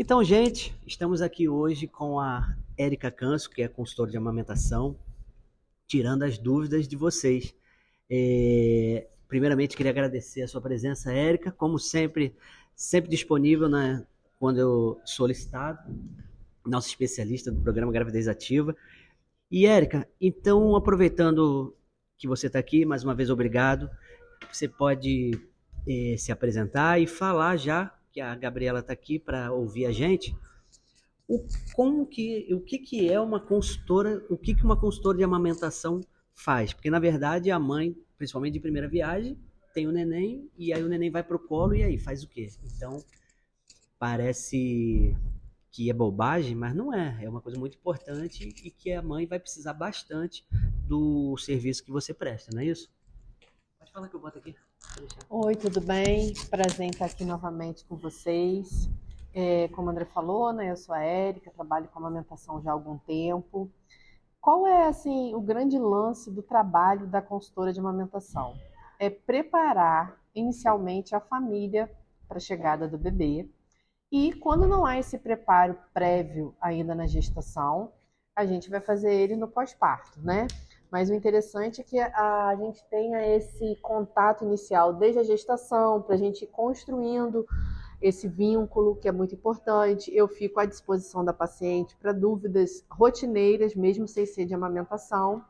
Então, gente, estamos aqui hoje com a Érica Canso, que é consultora de amamentação, tirando as dúvidas de vocês. É, primeiramente, queria agradecer a sua presença, Érica, como sempre, sempre disponível né, quando eu solicitado, nossa especialista do programa Gravidez Ativa. E, Érica, então, aproveitando que você está aqui, mais uma vez, obrigado. Você pode eh, se apresentar e falar já que a Gabriela está aqui para ouvir a gente. O como que o que que é uma consultora, o que que uma consultora de amamentação faz? Porque na verdade a mãe, principalmente de primeira viagem, tem o neném e aí o neném vai pro colo e aí faz o quê? Então parece que é bobagem, mas não é. É uma coisa muito importante e que a mãe vai precisar bastante do serviço que você presta, não é isso? Pode falar que eu boto aqui. Oi, tudo bem? Prazer em estar aqui novamente com vocês. É, como o André falou, né, eu sou a Érica, trabalho com amamentação já há algum tempo. Qual é assim o grande lance do trabalho da consultora de amamentação? É preparar inicialmente a família para a chegada do bebê. E quando não há esse preparo prévio ainda na gestação, a gente vai fazer ele no pós-parto, né? Mas o interessante é que a, gente tenha esse contato inicial desde a gestação, para a gente ir construindo esse vínculo, que é muito importante. Eu fico à disposição da paciente para dúvidas rotineiras, mesmo sem ser de amamentação.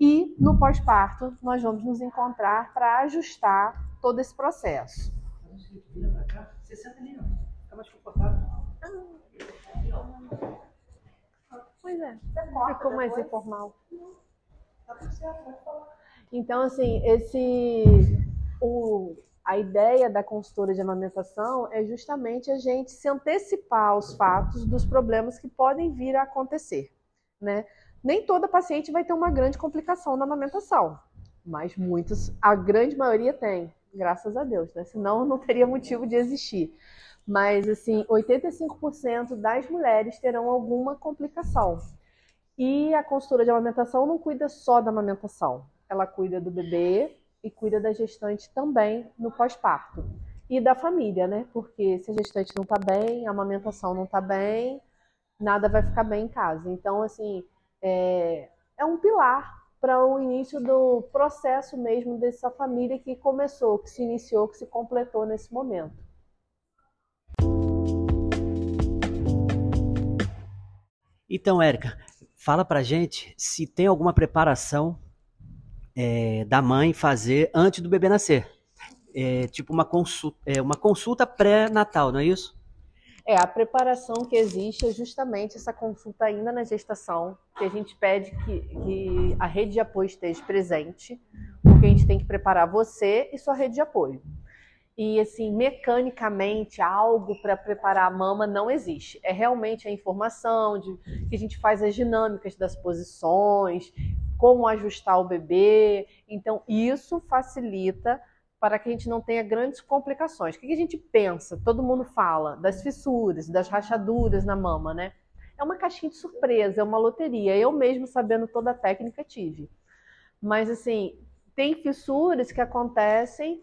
E no pós-parto, nós vamos nos encontrar para ajustar todo esse processo. Vira para cá, você senta ali, fica mais confortável. Pois é, ficou mais informal. Então, assim, esse o, a ideia da consultora de amamentação é justamente a gente se antecipar aos fatos dos problemas que podem vir a acontecer, né? Nem toda paciente vai ter uma grande complicação na amamentação, mas muitos, a grande maioria tem, graças a Deus, né? Senão não teria motivo de existir. Mas, assim, 85% das mulheres terão alguma complicação. E a consultora de amamentação não cuida só da amamentação, ela cuida do bebê e cuida da gestante também no pós-parto. E da família, né? Porque se a gestante não tá bem, a amamentação não tá bem, nada vai ficar bem em casa. Então, assim, é, é um pilar para o início do processo mesmo dessa família que começou, que se iniciou, que se completou nesse momento. Então, Érica, Fala pra gente se tem alguma preparação é, da mãe fazer antes do bebê nascer. É, tipo uma consulta, é, uma consulta pré-natal, não é isso? É, a preparação que existe é justamente essa consulta ainda na gestação, que a gente pede que, que a rede de apoio esteja presente, porque a gente tem que preparar você e sua rede de apoio e assim, mecanicamente, algo para preparar a mama não existe. É realmente a informação de que a gente faz as dinâmicas das posições, como ajustar o bebê. Então, isso facilita para que a gente não tenha grandes complicações. O que a gente pensa? Todo mundo fala das fissuras, das rachaduras na mama, né? É uma caixinha de surpresa, é uma loteria. Eu mesmo, sabendo toda a técnica, tive. Mas, assim, tem fissuras que acontecem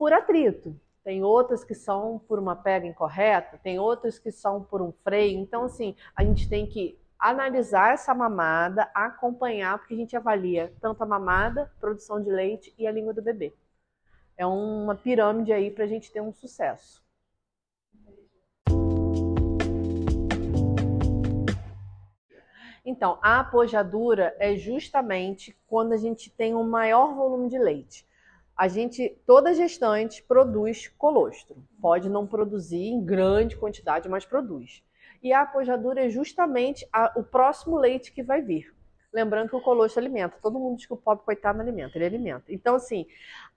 por atrito. Tem outras que são por uma pega incorreta, tem outras que são por um freio. Então, assim, a gente tem que analisar essa mamada, acompanhar, porque a gente avalia tanto a mamada, produção de leite e a língua do bebê. É uma pirâmide aí para a gente ter um sucesso. Então, a apojadura é justamente quando a gente tem um maior volume de leite a gente, toda gestante produz colostro. Pode não produzir em grande quantidade, mas produz. E a apojadura é justamente a, o próximo leite que vai vir. Lembrando que o colostro alimenta. Todo mundo diz que o pobre coitado não alimenta, ele alimenta. Então, assim,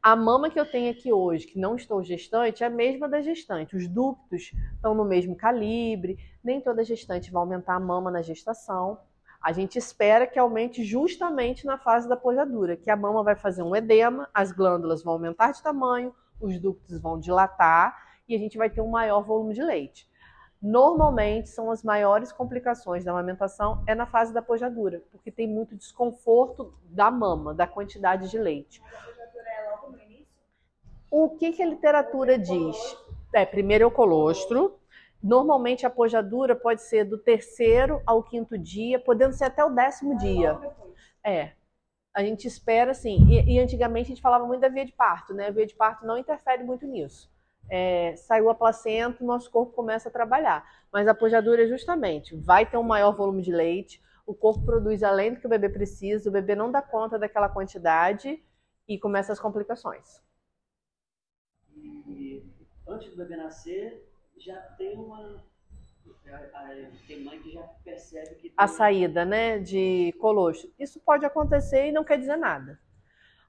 a mama que eu tenho aqui hoje, que não estou gestante, é a mesma da gestante. Os ductos estão no mesmo calibre. Nem toda gestante vai aumentar a mama na gestação a gente espera que aumente justamente na fase da pojadura, que a mama vai fazer um edema, as glândulas vão aumentar de tamanho, os ductos vão dilatar e a gente vai ter um maior volume de leite. Normalmente são as maiores complicações da amamentação é na fase da pojadura, porque tem muito desconforto da mama, da quantidade de leite. O que, que a literatura diz? É, primeiro é o colostro, Normalmente a pojadura pode ser do terceiro ao quinto dia, podendo ser até o décimo dia. É. A gente espera assim. E, e, antigamente a gente falava muito da via de parto, né? A via de parto não interfere muito nisso. É, saiu a placenta, o nosso corpo começa a trabalhar. Mas a pojadura é justamente, vai ter um maior volume de leite, o corpo produz além do que o bebê precisa, o bebê não dá conta daquela quantidade e começa as complicações. E antes do bebê nascer, já tem uma. Tem mãe que já percebe que. A saída, né, de colostro. Isso pode acontecer e não quer dizer nada.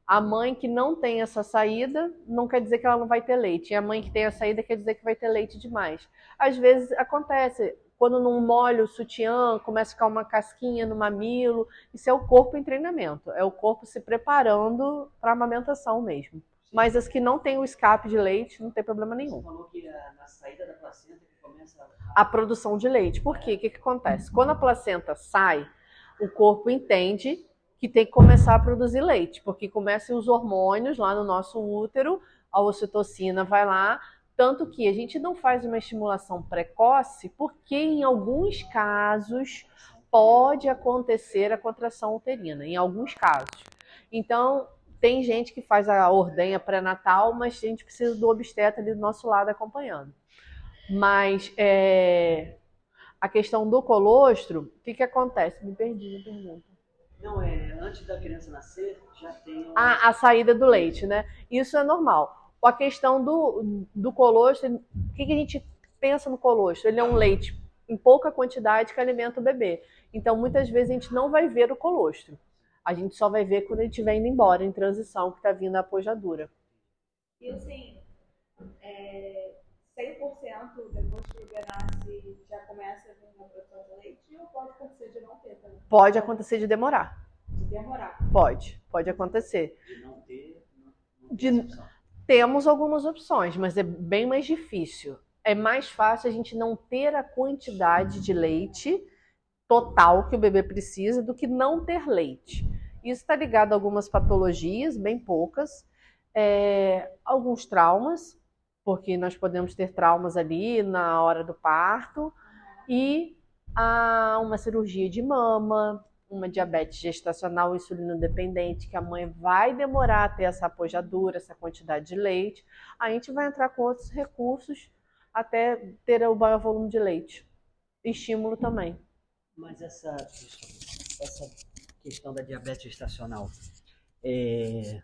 A mãe que não tem essa saída não quer dizer que ela não vai ter leite. E a mãe que tem a saída quer dizer que vai ter leite demais. Às vezes acontece, quando não molha o sutiã, começa a ficar uma casquinha no mamilo. Isso é o corpo em treinamento, é o corpo se preparando para a amamentação mesmo. Mas as que não têm o escape de leite, não tem problema nenhum. Você falou que na saída da placenta que começa a... a produção de leite. Por quê? O que, que acontece? Quando a placenta sai, o corpo entende que tem que começar a produzir leite, porque começam os hormônios lá no nosso útero, a ocitocina vai lá, tanto que a gente não faz uma estimulação precoce, porque em alguns casos pode acontecer a contração uterina, em alguns casos. Então, tem gente que faz a ordenha pré-natal, mas a gente precisa do obstetra ali do nosso lado acompanhando. Mas é, a questão do colostro, o que, que acontece? Me perdi na pergunta. Não, é antes da criança nascer, já tem. Uma... A, a saída do leite, né? Isso é normal a questão do, do colostro, o que, que a gente pensa no colostro? Ele é um leite em pouca quantidade que alimenta o bebê. Então, muitas vezes a gente não vai ver o colostro. A gente só vai ver quando ele estiver indo embora, em transição, que está vindo a apojadura. E assim, é, 100% depois que o bebê nasce já começa a vir uma produção de leite ou pode acontecer de não ter também? Pode acontecer de demorar. De demorar? Pode, pode acontecer. De não ter. Não, não de, temos algumas opções, mas é bem mais difícil. É mais fácil a gente não ter a quantidade de leite total que o bebê precisa do que não ter leite. Isso está ligado a algumas patologias, bem poucas, é, alguns traumas, porque nós podemos ter traumas ali na hora do parto, e a uma cirurgia de mama, uma diabetes gestacional insulino dependente, que a mãe vai demorar a ter essa apojadura, essa quantidade de leite, a gente vai entrar com outros recursos até ter o maior volume de leite. Estímulo também. Mas essa, essa questão da diabetes gestacional é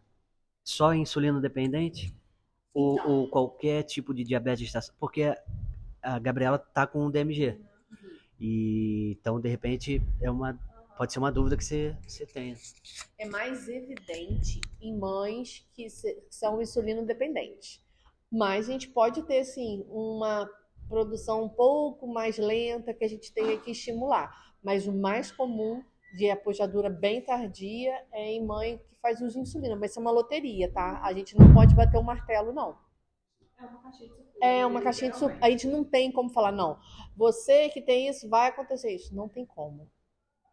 só insulino dependente? Ou, ou, qualquer tipo de diabetes gestacional? Porque a Gabriela tá com um DMG. E, então, de repente, é uma pode ser uma dúvida que você, você tenha. É mais evidente em mães que são insulino dependentes. Mas a gente pode ter, sim, uma produção um pouco mais lenta que a gente tenha que estimular. Mas o mais comum de apojadura bem tardia é em mãe que faz uso de insulina. Mas isso é uma loteria, tá? A gente não pode bater o martelo, não. É uma caixinha de surpresa. É uma caixinha de surpresa. A gente não tem como falar, não. Você que tem isso, vai acontecer isso. Não tem como.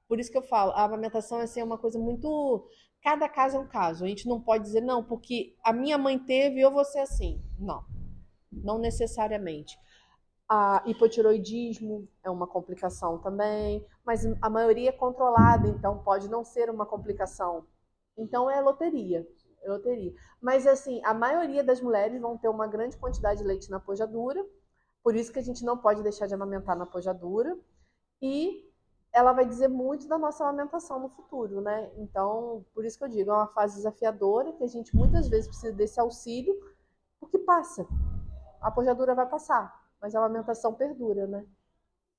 Por isso que eu falo, a amamentação assim, é uma coisa muito. Cada caso é um caso. A gente não pode dizer, não, porque a minha mãe teve e eu vou ser assim. Não. Não necessariamente. A hipotiroidismo é uma complicação também, mas a maioria é controlada, então pode não ser uma complicação. Então é loteria. É loteria. Mas assim, a maioria das mulheres vão ter uma grande quantidade de leite na pojadura, por isso que a gente não pode deixar de amamentar na pojadura. E ela vai dizer muito da nossa amamentação no futuro, né? Então, por isso que eu digo, é uma fase desafiadora que a gente muitas vezes precisa desse auxílio, porque passa. A pojadura vai passar, mas a amamentação perdura, né?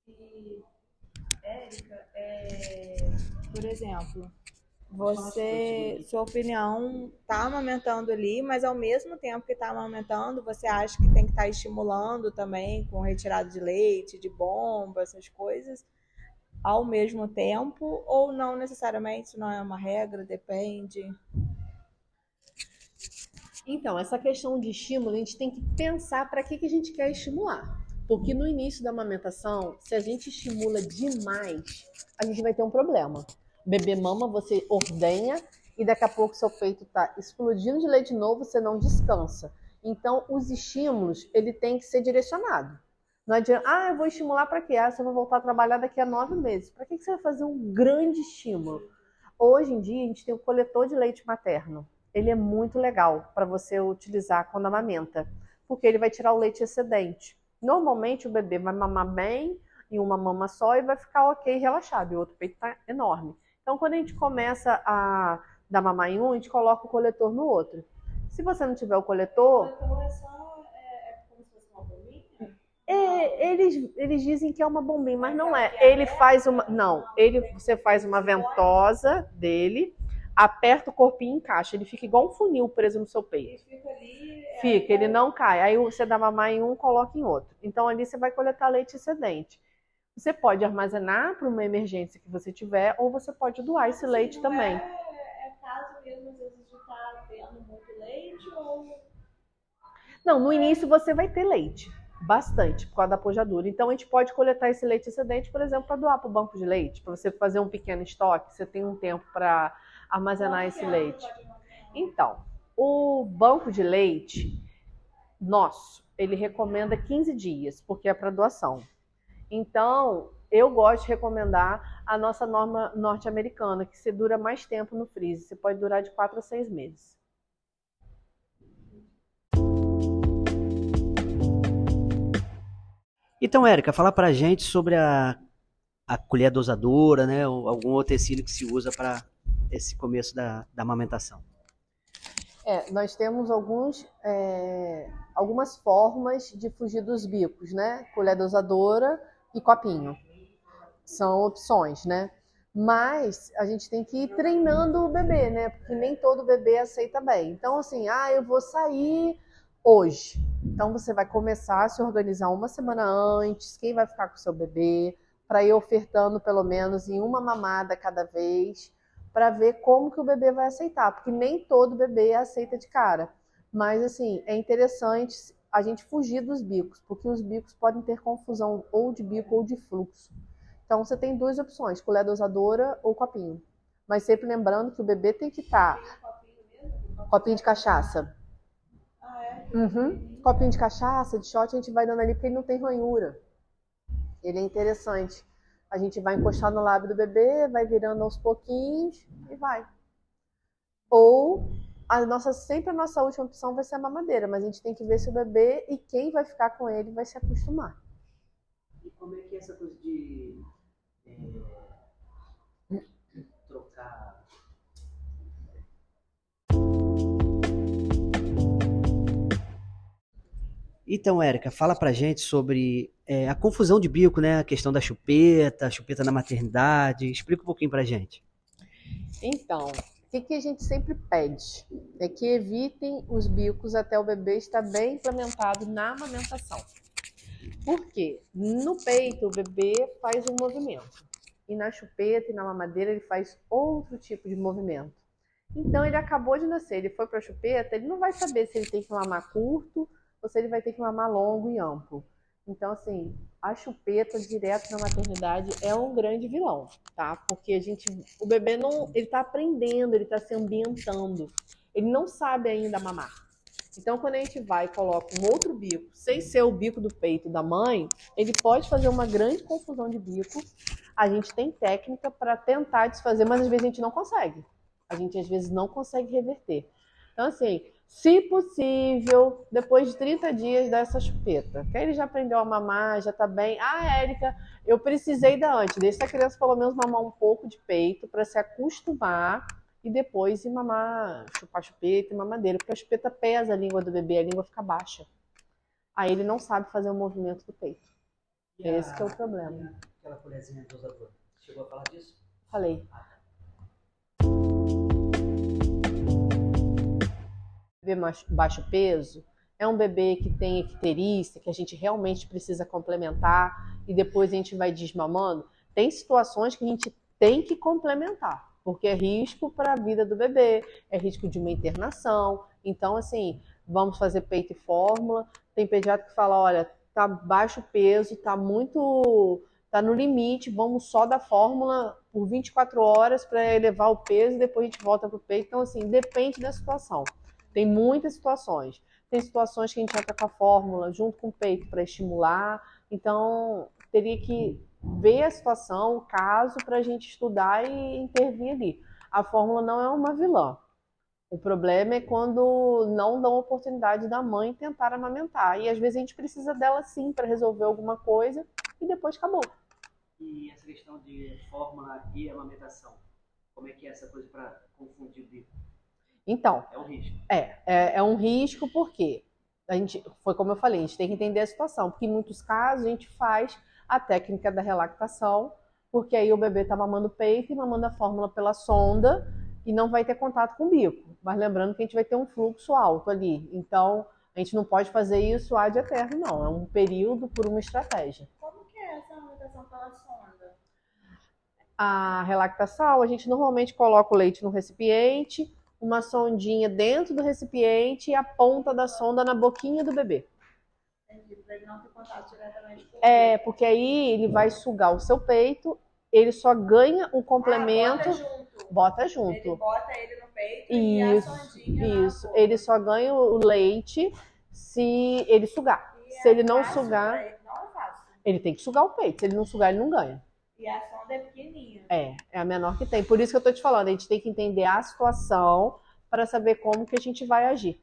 E, Érica, é, por exemplo, você, sua opinião, tá amamentando ali, mas ao mesmo tempo que tá amamentando, você acha que tem que estar tá estimulando também com retirada de leite, de bomba, essas coisas? ao mesmo tempo ou não necessariamente, isso não é uma regra, depende? Então, essa questão de estímulo, a gente tem que pensar para que, que a gente quer estimular. Porque no início da amamentação, se a gente estimula demais, a gente vai ter um problema. Bebê mama, você ordenha e daqui a pouco seu peito está explodindo de leite novo, você não descansa. Então, os estímulos, ele tem que ser direcionado. Não adianta, ah, eu vou estimular para quê? Ah, você vai voltar a trabalhar daqui a nove meses. Para que você vai fazer um grande estímulo? Hoje em dia, a gente tem o coletor de leite materno. Ele é muito legal para você utilizar quando amamenta, porque ele vai tirar o leite excedente. Normalmente, o bebê vai mamar bem em uma mama só e vai ficar ok, relaxado, e o outro peito está enorme. Então, quando a gente começa a dar mamar em um, a gente coloca o coletor no outro. Se você não tiver o coletor. É, é, eles, eles dizem que é uma bombinha, mas não é. Ele faz uma. Não, ele, você faz uma ventosa dele, aperta o corpinho e encaixa. Ele fica igual um funil preso no seu peito. Fica, ali, é, fica, ele não cai. Aí você dá mamar em um, coloca em outro. Então ali você vai coletar leite excedente. Você pode armazenar para uma emergência que você tiver, ou você pode doar esse leite também. É, é caso mesmo, às vezes, de estar tá tendo muito leite ou. Não, no início você vai ter leite. Bastante, por causa da pojadura. Então a gente pode coletar esse leite excedente, por exemplo, para doar para o banco de leite, para você fazer um pequeno estoque, você tem um tempo para armazenar esse leite. Então, o banco de leite nosso, ele recomenda 15 dias, porque é para doação. Então, eu gosto de recomendar a nossa norma norte-americana, que se dura mais tempo no freezer. Você pode durar de 4 a 6 meses. Então, Érica, fala pra gente sobre a, a colher dosadora, né? Ou algum outro utensílio que se usa para esse começo da, da amamentação. É, nós temos alguns, é, algumas formas de fugir dos bicos, né? Colher dosadora, e copinho. São opções, né? Mas a gente tem que ir treinando o bebê, né? Porque nem todo bebê aceita bem. Então, assim, ah, eu vou sair hoje. Então, você vai começar a se organizar uma semana antes, quem vai ficar com o seu bebê, para ir ofertando pelo menos em uma mamada cada vez, para ver como que o bebê vai aceitar, porque nem todo bebê aceita de cara. Mas, assim, é interessante a gente fugir dos bicos, porque os bicos podem ter confusão ou de bico ou de fluxo. Então você tem duas opções, colher dosadora ou copinho. Mas sempre lembrando que o bebê tem que estar. Tá... Copinho de cachaça. Ah, é? Uhum. Copinho de cachaça, de shot, a gente vai dando ali porque ele não tem ranhura. Ele é interessante. A gente vai encostar no lábio do bebê, vai virando aos pouquinhos e vai. Ou a nossa, sempre a nossa última opção vai ser a mamadeira, mas a gente tem que ver se o bebê e quem vai ficar com ele vai se acostumar. E como é que é essa coisa de Então, Érica, fala pra gente sobre é, a confusão de bico, né? A questão da chupeta, a chupeta na maternidade. Explica um pouquinho pra gente. Então, o que, que, a gente sempre pede? É que evitem os bicos até o bebê estar bem implementado na amamentação. Por quê? No peito, o bebê faz um movimento. E na chupeta e na mamadeira, ele faz outro tipo de movimento. Então, ele acabou de nascer, ele foi para a chupeta, ele não vai saber se ele tem que mamar curto se ele vai ter que mamar longo e amplo. Então, assim, a chupeta direto na maternidade é um grande vilão, tá? Porque a gente, o bebê não, ele tá aprendendo, ele tá se ambientando, ele não sabe ainda mamar. Então, quando a gente vai e coloca um outro bico, sem ser o bico do peito da mãe, ele pode fazer uma grande confusão de bico. A gente tem técnica para tentar desfazer, mas às vezes a gente não consegue. A gente às vezes não consegue reverter. Então, assim, se possível, depois de 30 dias dessa chupeta. Que aí ele já aprendeu a mamar, já tá bem. Ah, Érica, eu precisei da antes. Deixa a criança pelo menos mamar um pouco de peito para se acostumar e depois ir mamar, chupar chupeta e mamadeira. Porque a chupeta pesa a língua do bebê, a língua fica baixa. Aí ele não sabe fazer o movimento do peito. E Esse a, é o problema. Aquela colherzinha dosadora. Chegou a falar disso? Falei. Ah, bebê baixo peso, é um bebê que tem icterícia, que a gente realmente precisa complementar e depois a gente vai desmamando, tem situações que a gente tem que complementar, porque é risco para a vida do bebê, é risco de uma internação. Então, assim, vamos fazer peito e fórmula. Tem pediatra que fala: olha, tá baixo peso, tá muito. tá no limite, vamos só da fórmula por 24 horas para elevar o peso e depois a gente volta para o peito. Então, assim, depende da situação. Tem muitas situações. Tem situações que a gente entra com a fórmula junto com o peito para estimular, Então, teria que ver a situação, o caso, para a gente estudar e intervir ali. A fórmula não é uma vilã. O problema é quando não dão oportunidade da mãe tentar amamentar. E às vezes a gente precisa dela sim para resolver alguma coisa e depois acabou. E essa questão de fórmula e amamentação, como é que é essa coisa para confundir o bico? Então. É um risco. É, é, é um risco porque a gente, foi como eu falei, a gente tem que entender a situação, porque em muitos casos a gente faz a técnica da relactação, porque aí o bebê está mamando peito e mamando a fórmula pela sonda e não vai ter contato com o bico. Mas lembrando que a gente vai ter um fluxo alto ali. Então, a gente não pode fazer isso ad eterno, não. É um período por uma estratégia. Como que é essa amamentação pela sonda? A relactação, a gente normalmente coloca o leite no recipiente, uma sondinha dentro do recipiente e a ponta da sonda na boquinha do bebê. Ele É, porque aí ele vai sugar o seu peito, ele só ganha o complemento, Ah, bota junto. bota Ele junto. bota ele no peito e a Isso, isso. Ele só ganha o leite se ele sugar. E Se é ele não sugar, ele, Não é ele tem que sugar o peito. Se ele não sugar, ele não ganha. E a sonda é pequenininha. É, é a menor que tem. Por isso que eu tô te falando, a gente tem que entender a situação para saber como que a gente vai agir.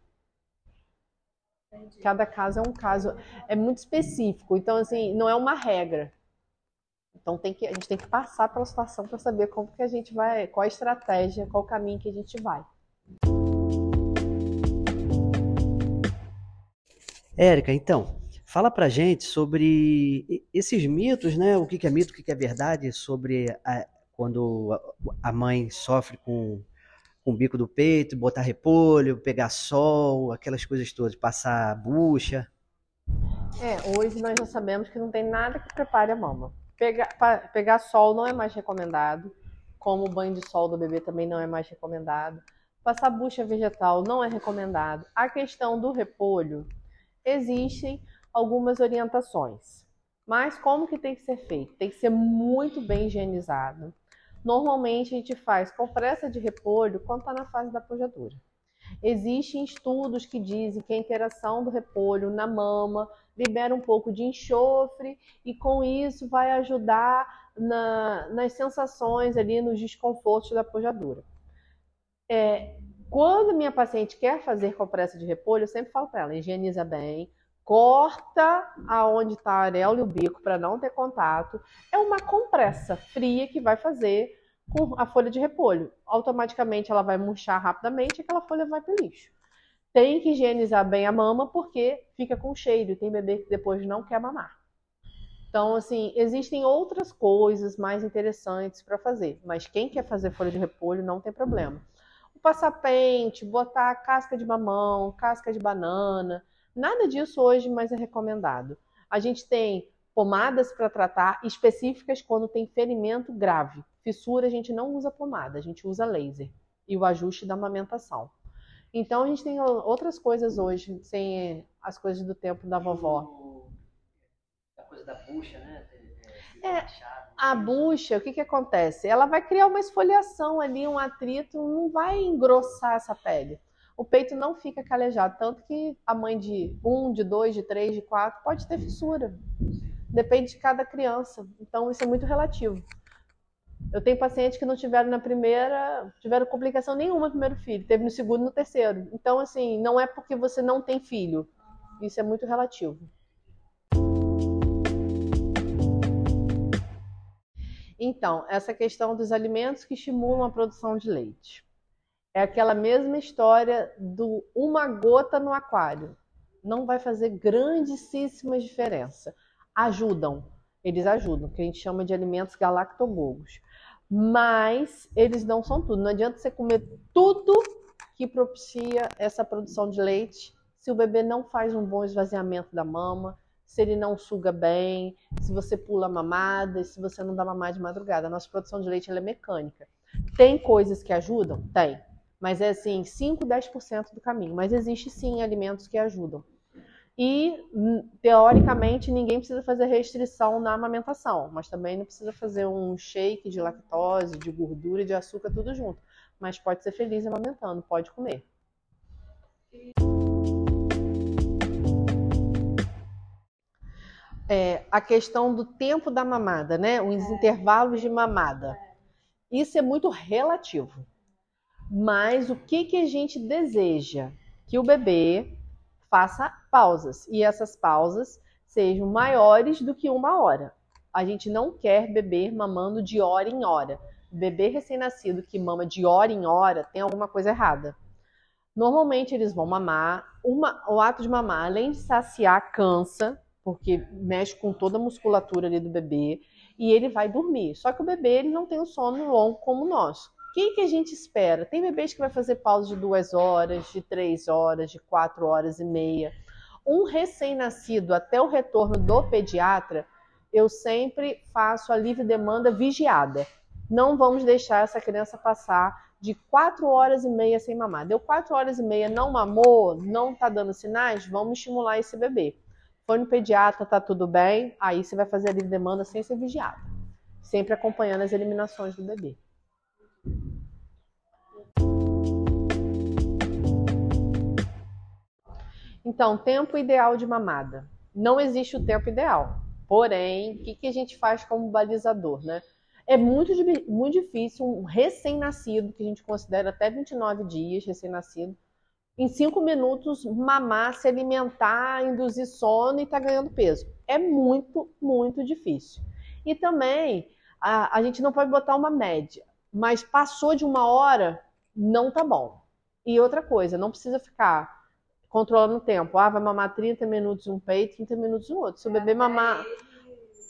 Entendi. Cada caso é um caso, é muito específico. Então, assim, não é uma regra. Então tem que, a gente tem que passar pela situação para saber como que a gente vai, qual a estratégia, qual o caminho que a gente vai. Érica, então, fala pra gente sobre esses mitos, né? O que que é mito, o que que é verdade sobre a- quando a- mãe sofre com, com o bico do peito, botar repolho, pegar sol, aquelas coisas todas, passar bucha. É, hoje nós já sabemos que não tem nada que prepare a mama. Pegar, pegar sol não é mais recomendado, como o banho de sol do bebê também não é mais recomendado. Passar bucha vegetal não é recomendado. A questão do repolho, existem algumas orientações. Mas como que tem que ser feito? Tem que ser muito bem higienizado. Normalmente a gente faz compressa de repolho quando está na fase da pojadura. Existem estudos que dizem que a interação do repolho na mama libera um pouco de enxofre e com isso vai ajudar na- nas sensações ali, nos desconfortos da pojadura. É, quando minha paciente quer fazer compressa de repolho, eu sempre falo para ela, higieniza bem, corta aonde está a areola e o bico para não ter contato. É uma compressa fria que vai fazer com a folha de repolho. Automaticamente ela vai murchar rapidamente e aquela folha vai para o lixo. Tem que higienizar bem a mama porque fica com cheiro e tem bebê que depois não quer mamar. Então, assim, existem outras coisas mais interessantes para fazer, mas quem quer fazer folha de repolho não tem problema. O passar pente, botar casca de mamão, casca de banana, nada disso hoje mais é recomendado. A gente tem pomadas para tratar específicas quando tem ferimento grave. Fissura, a gente não usa pomada, a gente usa laser e o ajuste da amamentação. Então a gente tem outras coisas hoje, sem as coisas do tempo da vovó. A coisa da bucha, né? É. A bucha, o que, que acontece? Ela vai criar uma esfoliação ali, um atrito, não vai engrossar essa pele. O peito não fica calejado, tanto que a mãe de um, de dois, de três, de quatro pode ter fissura. Depende de cada criança. Então isso é muito relativo. Eu tenho pacientes que não tiveram na primeira, tiveram complicação nenhuma no primeiro filho, teve no segundo e no terceiro. Então, assim, não é porque você não tem filho. Isso é muito relativo. Então, essa questão dos alimentos que estimulam a produção de leite. É aquela mesma história do uma gota no aquário. Não vai fazer grandíssima diferença. Ajudam, eles ajudam, que a gente chama de alimentos galactogogos. Mas eles não são tudo. Não adianta você comer tudo que propicia essa produção de leite se o bebê não faz um bom esvaziamento da mama, se ele não suga bem, se você pula mamada, se você não dá mamar de madrugada. A nossa produção de leite é mecânica. Tem coisas que ajudam? Tem. Mas é assim, 5, 10% do caminho. Mas existe sim alimentos que ajudam. E, teoricamente, ninguém precisa fazer restrição na amamentação, mas também não precisa fazer um shake de lactose, de gordura e de açúcar, tudo junto. Mas pode ser feliz amamentando, pode comer. É, a questão do tempo da mamada, né? Os intervalos de mamada. Isso é muito relativo. Mas o que, que a gente deseja? Que o bebê faça pausas. E essas pausas sejam maiores do que uma hora. A gente não quer beber mamando de hora em hora. Bebê recém-nascido que mama de hora em hora tem alguma coisa errada. Normalmente eles vão mamar. Uma, o ato de mamar, além de saciar, cansa, porque mexe com toda a musculatura ali do bebê, e ele vai dormir. Só que o bebê ele não tem um sono longo como. O que, que a gente espera? Tem bebês que vai fazer pausa de duas horas, de três horas, de quatro horas e meia. Um recém-nascido até o retorno do pediatra, eu sempre faço a livre demanda vigiada. Não vamos deixar essa criança passar de quatro horas e meia sem mamar. Deu quatro horas e meia, não mamou, não está dando sinais, vamos estimular esse bebê. Foi no pediatra, tá tudo bem, aí você vai fazer a livre demanda sem ser vigiada. Sempre acompanhando as eliminações do bebê. Então, tempo ideal de mamada. Não existe o tempo ideal. Porém, o que, que a gente faz como balizador, né? É muito, muito difícil um recém-nascido, que a gente considera até 29 dias recém-nascido, em cinco minutos mamar, se alimentar, induzir sono e estar tá ganhando peso. É muito, muito difícil. E também a, a gente não pode botar uma média, mas passou de uma hora, não tá bom. E outra coisa, não precisa ficar controlando o tempo. Ah, vai mamar 30 minutos um peito, 30 minutos no outro. Se o bebê mamar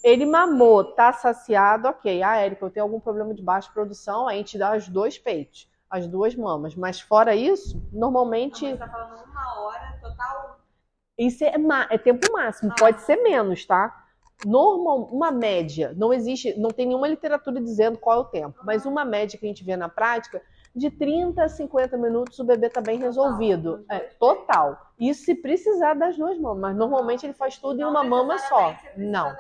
ele mamou, tá saciado, ok. Ah, Érica, eu tenho algum problema de baixa produção, a gente dá os dois peitos, as duas mamas. Mas fora isso, normalmente. Não, você tá falando uma hora total. Isso é, é tempo máximo, ah. pode ser menos, tá? Normal, uma média, não existe, não tem nenhuma literatura dizendo qual é o tempo, mas uma média que a gente vê na prática, de 30 a 50 minutos o bebê está bem resolvido. É, total. Isso se precisar das duas mamas, mas normalmente ele faz tudo em uma mama só. Não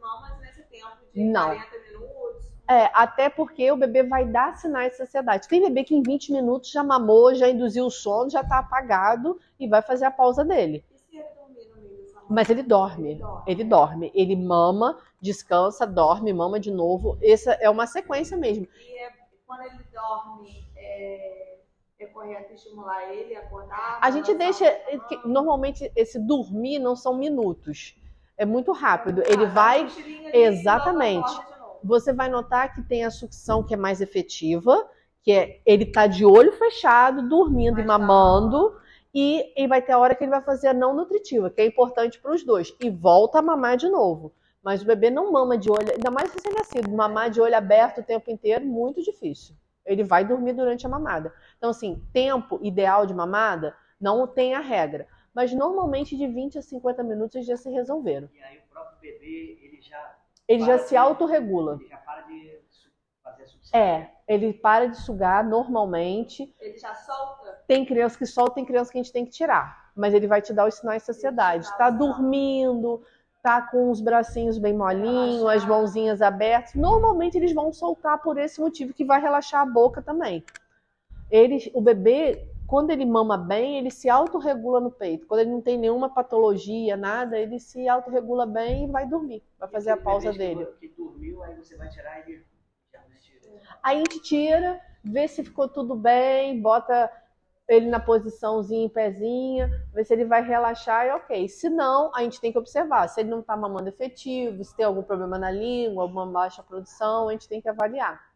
mamas nesse tempo de Não. 40 minutos? É, até porque o bebê vai dar sinais de saciedade. Tem bebê que em 20 minutos já mamou, já induziu o sono, já está apagado e vai fazer a pausa dele. E se ele dormir no meio dessa Mas ele dorme. Ele dorme. Ele dorme. Ele mama, descansa, dorme, mama de novo. Essa é uma sequência mesmo. E é, quando ele dorme, é correto estimular ele, acordar? A gente deixa. Normalmente, esse dormir não são minutos é muito rápido. Ele ah, vai. Exatamente. Você vai notar que tem a sucção que é mais efetiva, que é ele tá de olho fechado, dormindo e mamando. E, e vai ter a hora que ele vai fazer a não nutritiva, que é importante para os dois. E volta a mamar de novo. Mas o bebê não mama de olho, ainda mais recém-nascido, mamar de olho aberto o tempo inteiro, muito difícil. Ele vai dormir durante a mamada. Então, assim, tempo ideal de mamada, não tem a regra mas normalmente de 20 a 50 minutos eles já se resolveram. E aí o próprio bebê, ele já... Ele já se autorregula. Ele já para de fazer a sucção. É, ele para de sugar normalmente. Ele já solta? Tem criança que solta, tem criança que a gente tem que tirar. Mas ele vai te dar os sinais de saciedade. Tá dormindo, tá com os bracinhos bem molinhos, as mãozinhas abertas. Normalmente eles vão soltar por esse motivo que vai relaxar a boca também. Eles, o bebê quando ele mama bem, ele se autorregula no peito. Quando ele não tem nenhuma patologia, nada, ele se autorregula bem e vai dormir. Vai fazer a pausa dele. Que dormiu, aí você vai tirar ele. Aí a gente tira, vê se ficou tudo bem, bota ele na posiçãozinha em pezinha, vê se ele vai relaxar e ok. Se não, a gente tem que observar se ele não está mamando efetivo, se tem algum problema na língua, alguma baixa produção, a gente tem que avaliar.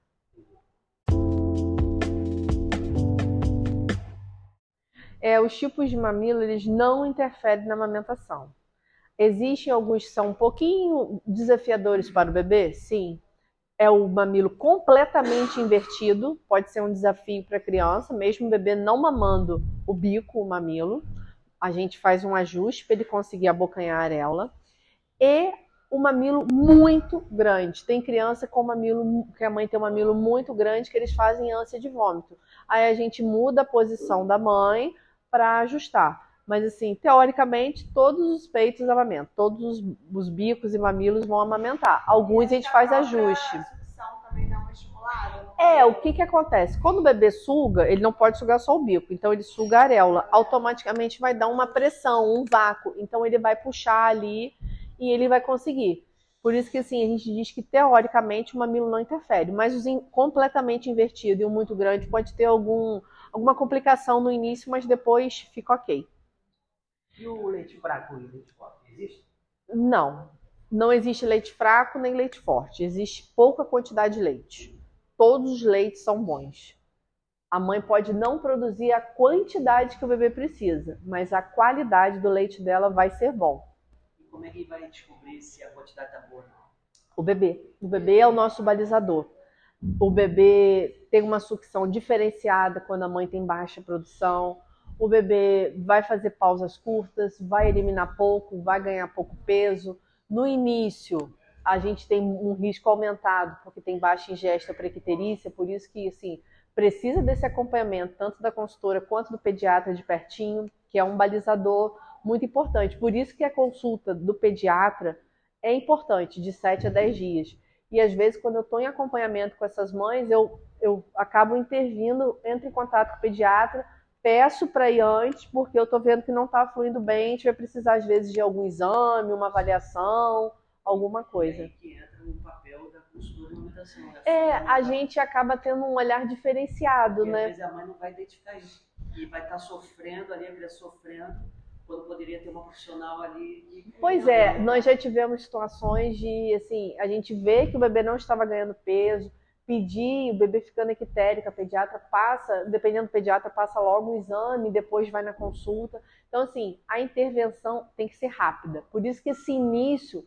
é, os tipos de mamilo eles não interferem na amamentação. Existem alguns que são um pouquinho desafiadores para o bebê? Sim. É o mamilo completamente invertido, pode ser um desafio para a criança, mesmo o bebê não mamando o bico, o mamilo. A gente faz um ajuste para ele conseguir abocanhar a areola. E o mamilo muito grande. Tem criança com mamilo, que a mãe tem um mamilo muito grande, que eles fazem ânsia de vômito. Aí a gente muda a posição da mãe, para ajustar. Mas, assim, teoricamente, todos os peitos amamentam, todos os, os bicos e mamilos vão amamentar. Alguns a gente faz ajuste. É, o que que acontece? Quando o bebê suga, ele não pode sugar só o bico, então ele suga a areola, automaticamente vai dar uma pressão, um vácuo, então ele vai puxar ali e ele vai conseguir. Por isso que assim, a gente diz que teoricamente o mamilo não interfere, mas o completamente invertido e o muito grande pode ter algum, alguma complicação no início, mas depois fica ok. E o leite fraco e leite forte, existe? Não. Não existe leite fraco nem leite forte. Existe pouca quantidade de leite. Todos os leites são bons. A mãe pode não produzir a quantidade que o bebê precisa, mas a qualidade do leite dela vai ser bom. E como é que vai descobrir se a quantidade está boa ou não? O bebê. O bebê é o nosso balizador. O bebê tem uma sucção diferenciada quando a mãe tem baixa produção. O bebê vai fazer pausas curtas, vai eliminar pouco, vai ganhar pouco peso. No início, a gente tem um risco aumentado porque tem baixa ingesta prequiterícia, por isso que assim, precisa desse acompanhamento tanto da consultora quanto do pediatra de pertinho, que é um balizador muito importante. Por isso que a consulta do pediatra é importante, de 7 a 10 dias. E às vezes, quando eu estou em acompanhamento com essas mães, eu, eu acabo intervindo, entro em contato com o pediatra, peço para ir antes, porque eu estou vendo que não está fluindo bem, a gente vai precisar, às vezes, de algum exame, uma avaliação, alguma coisa. Que entra no papel da consultora de alimentação. Né? É, a gente acaba tendo um olhar diferenciado, né? Às vezes a mãe não vai identificar isso. E vai estar tá sofrendo ali, a criança sofrendo, quando poderia ter uma profissional ali. Que... Pois é, nós já tivemos situações de, assim, a gente vê que o bebê não estava ganhando peso, pedir, o bebê ficando equitérico, a pediatra passa, dependendo do pediatra, passa logo o exame, depois vai na consulta. Então, assim, a intervenção tem que ser rápida. Por isso que esse início,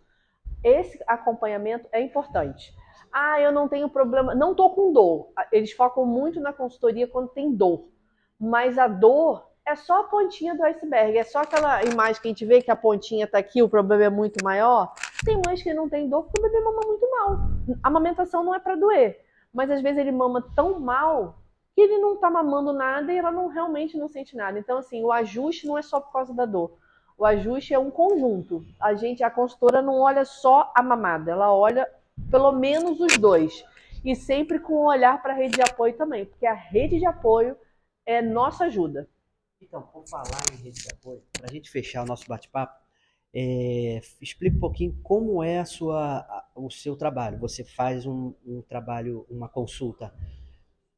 esse acompanhamento é importante. Ah, eu não tenho problema, não tô com dor. Eles focam muito na consultoria quando tem dor. Mas a dor é só a pontinha do iceberg, é só aquela imagem que a gente vê que a pontinha tá aqui, o problema é muito maior. Tem mães que não tem dor porque o bebê mama muito mal. A amamentação não é para doer mas às vezes ele mama tão mal que ele não tá mamando nada e ela não realmente não sente nada. Então, assim, o ajuste não é só por causa da dor. O ajuste é um conjunto. A gente, a consultora não olha só a mamada, ela olha pelo menos os dois. E sempre com um olhar para a rede de apoio também, porque a rede de apoio é nossa ajuda. Então, por falar em rede de apoio, para a gente fechar o nosso bate-papo, é, explica um pouquinho como é a sua, o seu trabalho. Você faz um, um trabalho, uma consulta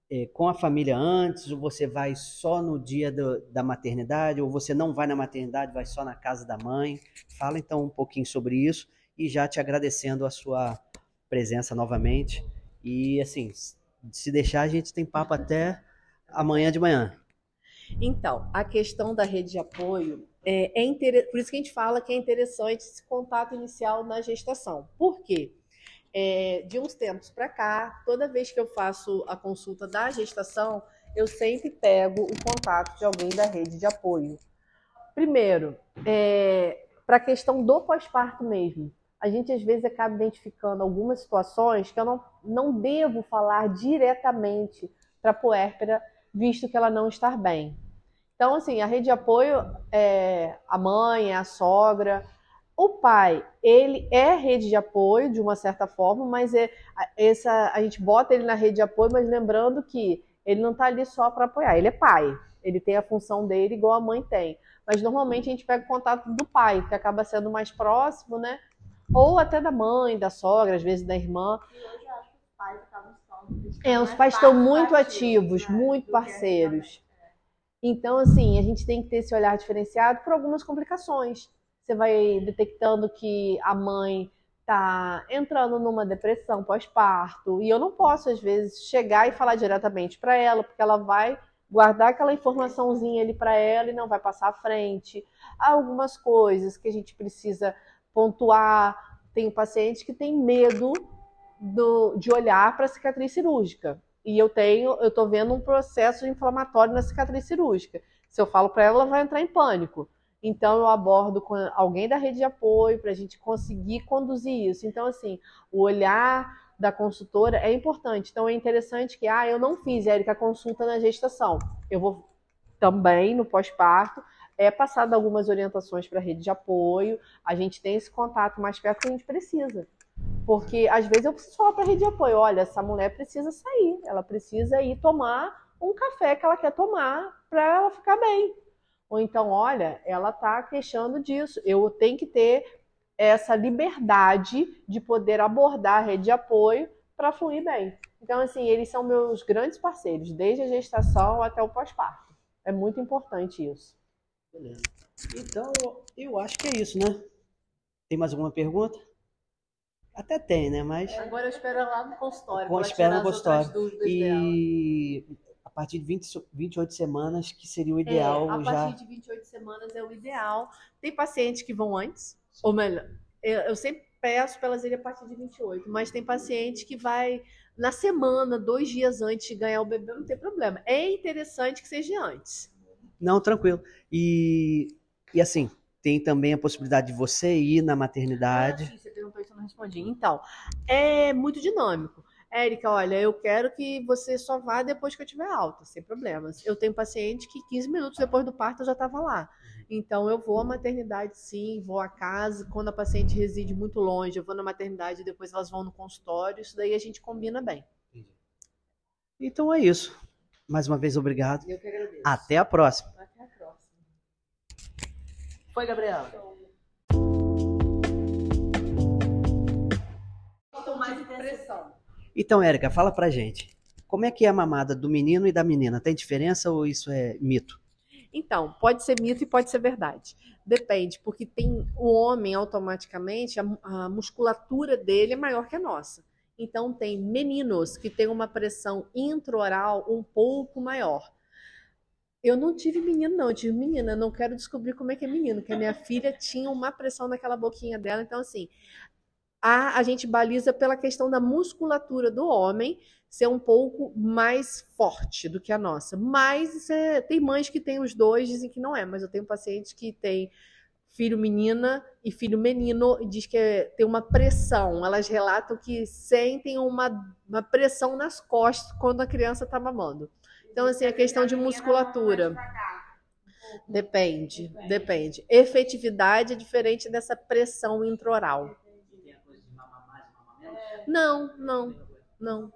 é, com a família antes, ou você vai só no dia do, da maternidade, ou você não vai na maternidade, vai só na casa da mãe. Fala então um pouquinho sobre isso e já te agradecendo a sua presença novamente. E assim, se deixar, a gente tem papo até amanhã de manhã. Então, a questão da rede de apoio é, é inter... por isso que a gente fala que é interessante esse contato inicial na gestação. Por quê? É, de uns tempos para cá, toda vez que eu faço a consulta da gestação, eu sempre pego o contato de alguém da rede de apoio. Primeiro, é, para a questão do pós-parto mesmo, a gente às vezes acaba identificando algumas situações que eu não, não devo falar diretamente para a puérpera, visto que ela não está bem. Então, assim, a rede de apoio é a mãe, é a sogra. O pai, ele é rede de apoio de uma certa forma, mas é essa a gente bota ele na rede de apoio, mas lembrando que ele não está ali só para apoiar, ele é pai. Ele tem a função dele igual a mãe tem. Mas normalmente a gente pega o contato do pai, que acaba sendo mais próximo, né? Ou até da mãe, da sogra, às vezes da irmã. E hoje eu acho que os pais acabam estando. É, os pais estão muito ativos, né? muito parceiros. Então, assim, a gente tem que ter esse olhar diferenciado por algumas complicações. Você vai detectando que a mãe está entrando numa depressão pós-parto, e eu não posso, às vezes, chegar e falar diretamente para ela, porque ela vai guardar aquela informaçãozinha ali para ela e não vai passar à frente. Há algumas coisas que a gente precisa pontuar. Tem pacientes que têm medo do, de olhar para a cicatriz cirúrgica e eu tenho, eu tô vendo um processo inflamatório na cicatriz cirúrgica. Se eu falo para ela, ela vai entrar em pânico. Então eu abordo com alguém da rede de apoio para a gente conseguir conduzir isso. Então assim, o olhar da consultora é importante. Então é interessante que ah, eu não fiz, Érica, consulta na gestação. Eu vou também no pós-parto é passado algumas orientações para a rede de apoio. A gente tem esse contato mais perto que a gente precisa. Porque às vezes eu preciso falar para a rede de apoio: olha, essa mulher precisa sair, ela precisa ir tomar um café que ela quer tomar para ela ficar bem. Ou então, olha, ela está queixando disso, eu tenho que ter essa liberdade de poder abordar a rede de apoio para fluir bem. Então, assim, eles são meus grandes parceiros, desde a gestação até o pós-parto. É muito importante isso. Beleza. Então, eu acho que é isso, né? Tem mais alguma pergunta? Até tem, né? Mas. Agora eu espero lá no consultório. Com espera no consultório. E dela. a partir de 20, 28 semanas, que seria o ideal. É, a já... partir de 28 semanas é o ideal. Tem pacientes que vão antes, ou melhor, eu, eu sempre peço para elas irem a partir de 28, mas tem paciente que vai na semana, dois dias antes de ganhar o bebê, não tem problema. É interessante que seja antes. Não, tranquilo. E, e assim, tem também a possibilidade de você ir na maternidade. Não respondi. Então, é muito dinâmico. Érica, olha, eu quero que você só vá depois que eu tiver alta, sem problemas. Eu tenho paciente que 15 minutos depois do parto eu já estava lá. Então, eu vou à maternidade, sim, vou à casa. Quando a paciente reside muito longe, eu vou na maternidade, depois elas vão no consultório. Isso daí a gente combina bem. Então é isso. Mais uma vez, obrigado. Eu que agradeço. Até a próxima. Até a próxima. Foi, Gabriela. Então, Érica, fala pra gente. Como é que é a mamada do menino e da menina? Tem diferença ou isso é mito? Então, pode ser mito e pode ser verdade. Depende, porque tem o homem automaticamente, a, a musculatura dele é maior que a nossa. Então, tem meninos que têm uma pressão intraoral um pouco maior. Eu não tive menino, não, eu tive menina. Eu não quero descobrir como é que é menino, porque a minha filha tinha uma pressão naquela boquinha dela. Então, assim, a, a gente baliza pela questão da musculatura do homem ser um pouco mais forte do que a nossa. Mas é, tem mães que têm os dois, dizem que não é, mas eu tenho pacientes que têm filho menina e filho menino e diz que é, tem uma pressão. Elas relatam que sentem uma, uma pressão nas costas quando a criança está mamando. Então, assim, a questão de musculatura. Depende, depende. Efetividade é diferente dessa pressão intraoral. Não, não, não.